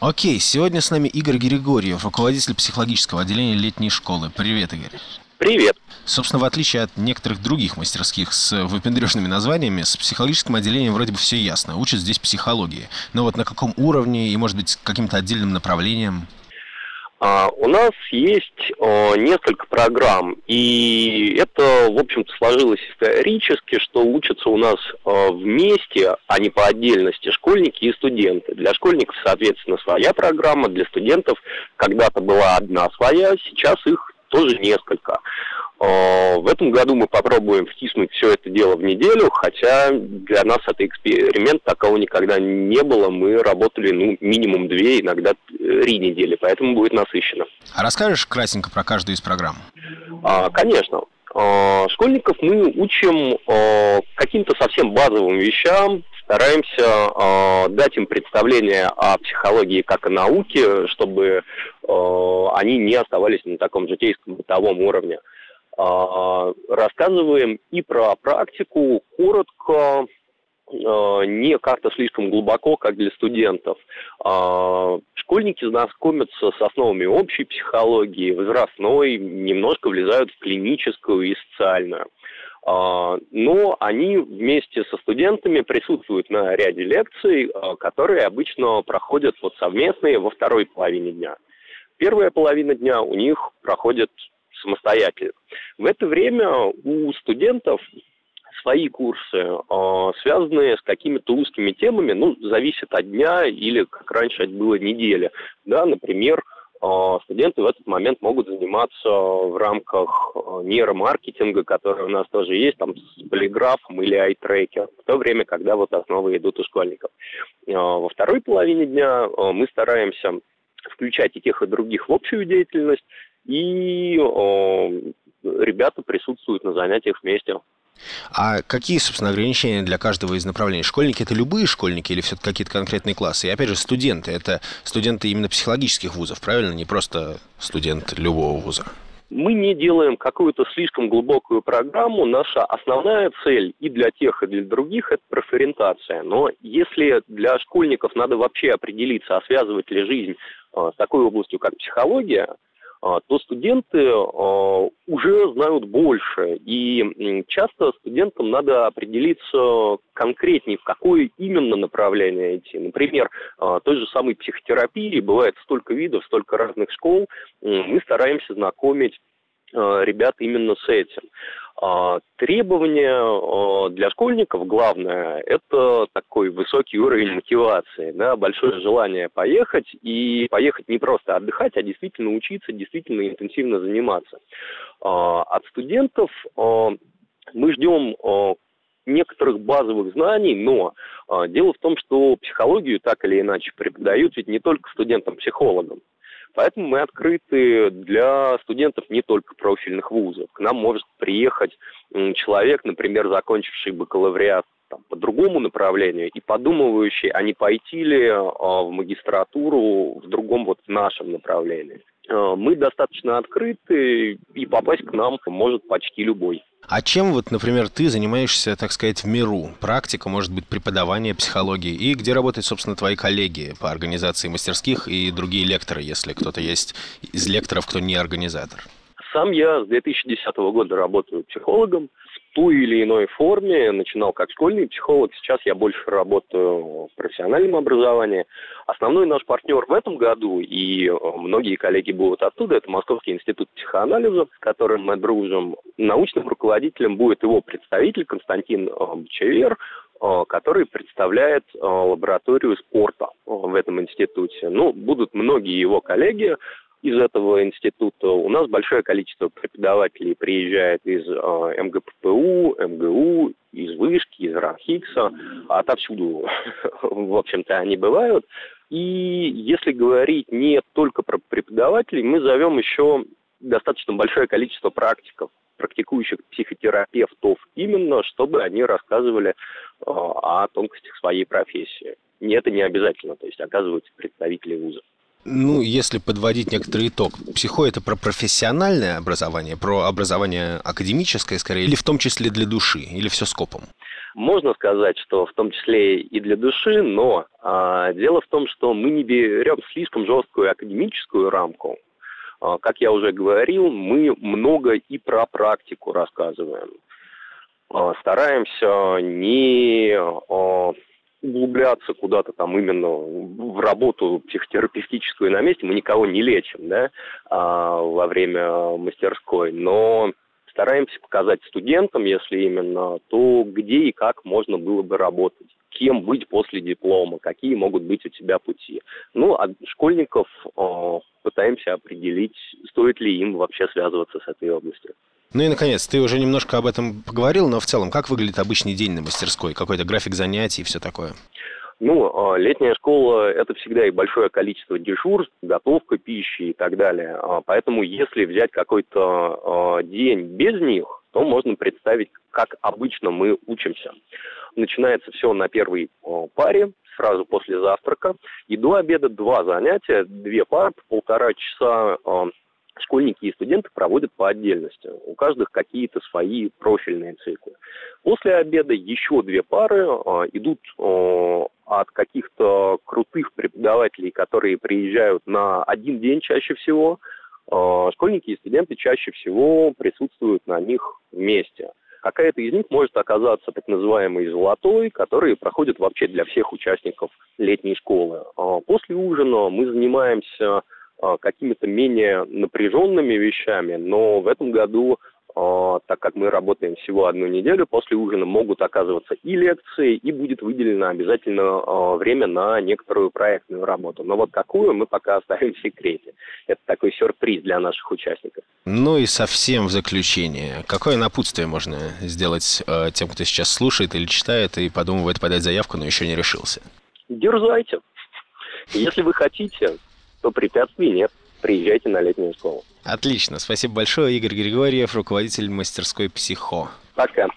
Окей, сегодня с нами Игорь Григорьев, руководитель психологического отделения летней школы. Привет, Игорь. Привет. Собственно, в отличие от некоторых других мастерских с выпендрежными названиями, с психологическим отделением вроде бы все ясно. Учат здесь психологии. Но вот на каком уровне и, может быть, каким-то отдельным направлением? А, у нас есть несколько программ, и это, в общем-то, сложилось исторически, что учатся у нас вместе, а не по отдельности, школьники и студенты. Для школьников, соответственно, своя программа, для студентов когда-то была одна своя, сейчас их тоже несколько. А, в этом году мы попробуем втиснуть все это дело в неделю, хотя для нас это эксперимент, такого никогда не было. Мы работали ну, минимум две, иногда три недели, поэтому будет насыщенно. А расскажешь кратенько про каждую из программ? А, конечно. А, школьников мы учим а, каким-то совсем базовым вещам, стараемся дать им представление о психологии как о науке, чтобы они не оставались на таком житейском бытовом уровне. А, рассказываем и про практику коротко, а, не как-то слишком глубоко, как для студентов. А, школьники знакомятся с основами общей психологии, возрастной, немножко влезают в клиническую и социальную. Но они вместе со студентами присутствуют на ряде лекций, которые обычно проходят вот совместные во второй половине дня. Первая половина дня у них проходит самостоятельно. В это время у студентов свои курсы, э, связанные с какими-то узкими темами, ну, зависит от дня или, как раньше это было, недели. Да, например, э, студенты в этот момент могут заниматься в рамках э, нейромаркетинга, который у нас тоже есть, там, с полиграфом или айтрекер, в то время, когда вот основы идут у школьников. Во второй половине дня мы стараемся включать и тех, и других в общую деятельность, и ребята присутствуют на занятиях вместе. А какие, собственно, ограничения для каждого из направлений? Школьники это любые школьники или все-таки какие-то конкретные классы? И опять же, студенты это студенты именно психологических вузов, правильно? Не просто студент любого вуза. Мы не делаем какую-то слишком глубокую программу. Наша основная цель и для тех, и для других – это профориентация. Но если для школьников надо вообще определиться, а связывать ли жизнь э, с такой областью, как психология – то студенты а, уже знают больше. И часто студентам надо определиться конкретнее, в какое именно направление идти. Например, а, той же самой психотерапии бывает столько видов, столько разных школ. Мы стараемся знакомить ребят именно с этим. А, требование а, для школьников главное – это такой высокий уровень мотивации, да, большое желание поехать и поехать не просто отдыхать, а действительно учиться, действительно интенсивно заниматься. А, от студентов мы ждем некоторых базовых знаний, но дело в том, что психологию так или иначе преподают ведь не только студентам-психологам. Поэтому мы открыты для студентов не только профильных вузов. К нам может приехать человек, например, закончивший бакалавриат там, по другому направлению и подумывающий, а не пойти ли а, в магистратуру в другом вот нашем направлении. А, мы достаточно открыты, и попасть к нам может почти любой. А чем вот, например, ты занимаешься, так сказать, в миру? Практика, может быть, преподавание психологии? И где работают, собственно, твои коллеги по организации мастерских и другие лекторы, если кто-то есть из лекторов, кто не организатор? Сам я с 2010 года работаю психологом той или иной форме. Начинал как школьный психолог, сейчас я больше работаю в профессиональном образовании. Основной наш партнер в этом году, и э, многие коллеги будут оттуда, это Московский институт психоанализа, с которым мы дружим. Научным руководителем будет его представитель Константин э, Бчевер, э, который представляет лабораторию спорта в этом институте. Ну, будут многие его коллеги, из этого института. У нас большое количество преподавателей приезжает из э, МГППУ, МГУ, из Вышки, из РАНХИКСа, отовсюду, в общем-то, они бывают. И если говорить не только про преподавателей, мы зовем еще достаточно большое количество практиков, практикующих психотерапевтов, именно чтобы они рассказывали э, о тонкостях своей профессии. И это не обязательно, то есть оказываются представители вузов. Ну, если подводить некоторый итог, психо это про профессиональное образование, про образование академическое скорее, или в том числе для души, или все скопом? можно сказать, что в том числе и для души, но а, дело в том, что мы не берем слишком жесткую академическую рамку. А, как я уже говорил, мы много и про практику рассказываем. А, стараемся не а, углубляться куда-то там именно в работу психотерапевтическую на месте. Мы никого не лечим да, а, во время мастерской, но стараемся показать студентам, если именно, то где и как можно было бы работать, кем быть после диплома, какие могут быть у тебя пути. Ну, а школьников э, пытаемся определить, стоит ли им вообще связываться с этой областью. Ну и, наконец, ты уже немножко об этом поговорил, но в целом, как выглядит обычный день на мастерской? Какой-то график занятий и все такое? Ну, а, летняя школа – это всегда и большое количество дежурств, готовка пищи и так далее. А, поэтому если взять какой-то а, день без них, то можно представить, как обычно мы учимся. Начинается все на первой паре, сразу после завтрака. И до обеда два занятия, две пары, полтора часа школьники и студенты проводят по отдельности. У каждых какие-то свои профильные циклы. После обеда еще две пары идут от каких-то крутых преподавателей, которые приезжают на один день чаще всего. Школьники и студенты чаще всего присутствуют на них вместе. Какая-то из них может оказаться так называемой золотой, который проходит вообще для всех участников летней школы. Э, после ужина мы занимаемся а, какими-то менее напряженными вещами, но в этом году, а, так как мы работаем всего одну неделю, после ужина могут оказываться и лекции, и будет выделено обязательно а, время на некоторую проектную работу. Но вот какую мы пока оставим в секрете. Это такой сюрприз для наших участников. Ну и совсем в заключение. Какое напутствие можно сделать тем, кто сейчас слушает или читает и подумывает подать заявку, но еще не решился? Дерзайте. Если вы хотите, то препятствий нет. Приезжайте на летнюю школу. Отлично. Спасибо большое. Игорь Григорьев, руководитель мастерской «Психо». Пока.